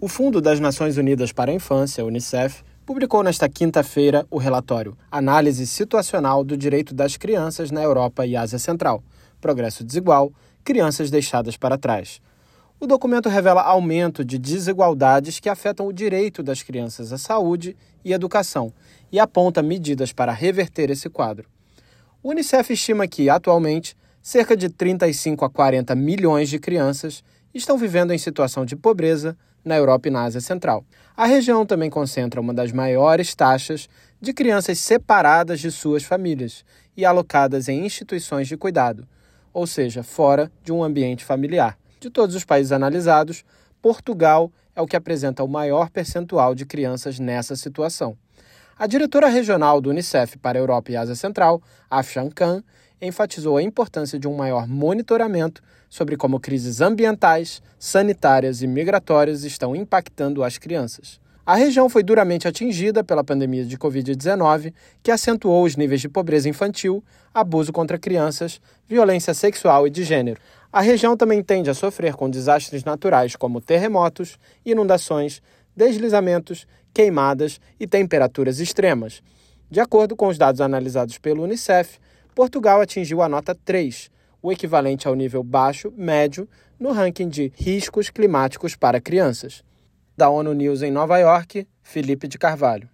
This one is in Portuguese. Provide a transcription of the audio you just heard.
O Fundo das Nações Unidas para a Infância, UNICEF, publicou nesta quinta-feira o relatório Análise Situacional do Direito das Crianças na Europa e Ásia Central. Progresso desigual, crianças deixadas para trás. O documento revela aumento de desigualdades que afetam o direito das crianças à saúde e educação e aponta medidas para reverter esse quadro. O Unicef estima que, atualmente, cerca de 35 a 40 milhões de crianças estão vivendo em situação de pobreza na Europa e na Ásia Central. A região também concentra uma das maiores taxas de crianças separadas de suas famílias e alocadas em instituições de cuidado, ou seja, fora de um ambiente familiar. De todos os países analisados, Portugal é o que apresenta o maior percentual de crianças nessa situação. A diretora regional do Unicef para a Europa e Ásia Central, Afshan Khan, enfatizou a importância de um maior monitoramento sobre como crises ambientais, sanitárias e migratórias estão impactando as crianças. A região foi duramente atingida pela pandemia de Covid-19, que acentuou os níveis de pobreza infantil, abuso contra crianças, violência sexual e de gênero. A região também tende a sofrer com desastres naturais como terremotos, inundações, deslizamentos, queimadas e temperaturas extremas. De acordo com os dados analisados pelo Unicef, Portugal atingiu a nota 3, o equivalente ao nível baixo médio no ranking de riscos climáticos para crianças. Da ONU News em Nova York, Felipe de Carvalho.